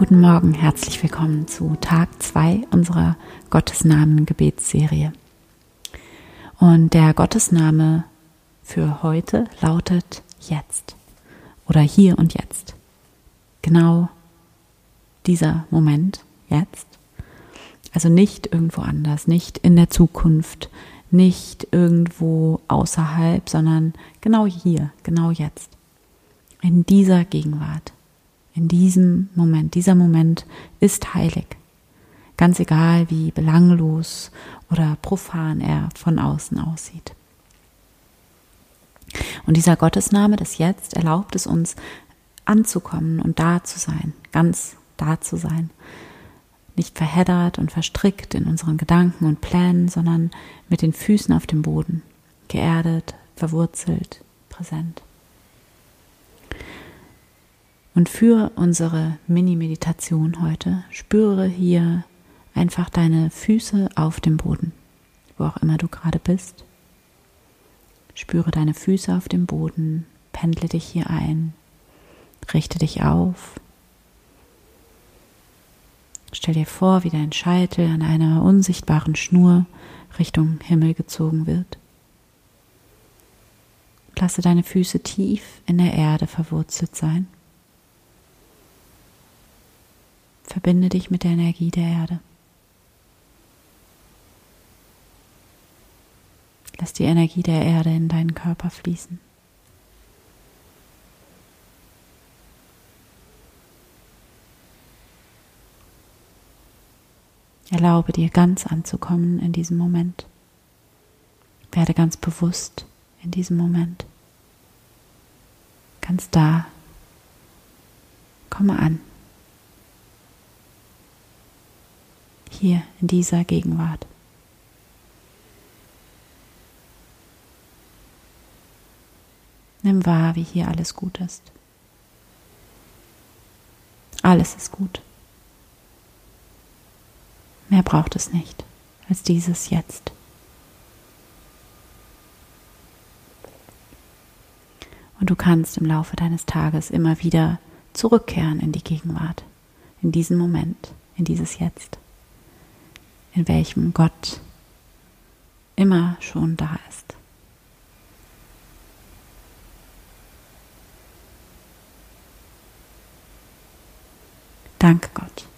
Guten Morgen, herzlich willkommen zu Tag 2 unserer Gottesnamen-Gebetsserie. Und der Gottesname für heute lautet jetzt oder hier und jetzt. Genau dieser Moment jetzt. Also nicht irgendwo anders, nicht in der Zukunft, nicht irgendwo außerhalb, sondern genau hier, genau jetzt. In dieser Gegenwart in diesem Moment. Dieser Moment ist heilig. Ganz egal, wie belanglos oder profan er von außen aussieht. Und dieser Gottesname, das Jetzt, erlaubt es uns anzukommen und da zu sein, ganz da zu sein. Nicht verheddert und verstrickt in unseren Gedanken und Plänen, sondern mit den Füßen auf dem Boden, geerdet, verwurzelt, präsent. Und für unsere Mini-Meditation heute spüre hier einfach deine Füße auf dem Boden, wo auch immer du gerade bist. Spüre deine Füße auf dem Boden, pendle dich hier ein, richte dich auf. Stell dir vor, wie dein Scheitel an einer unsichtbaren Schnur Richtung Himmel gezogen wird. Lasse deine Füße tief in der Erde verwurzelt sein. Verbinde dich mit der Energie der Erde. Lass die Energie der Erde in deinen Körper fließen. Erlaube dir ganz anzukommen in diesem Moment. Werde ganz bewusst in diesem Moment. Ganz da. Komme an. Hier in dieser Gegenwart. Nimm wahr, wie hier alles gut ist. Alles ist gut. Mehr braucht es nicht als dieses Jetzt. Und du kannst im Laufe deines Tages immer wieder zurückkehren in die Gegenwart, in diesen Moment, in dieses Jetzt in welchem Gott immer schon da ist. Danke Gott.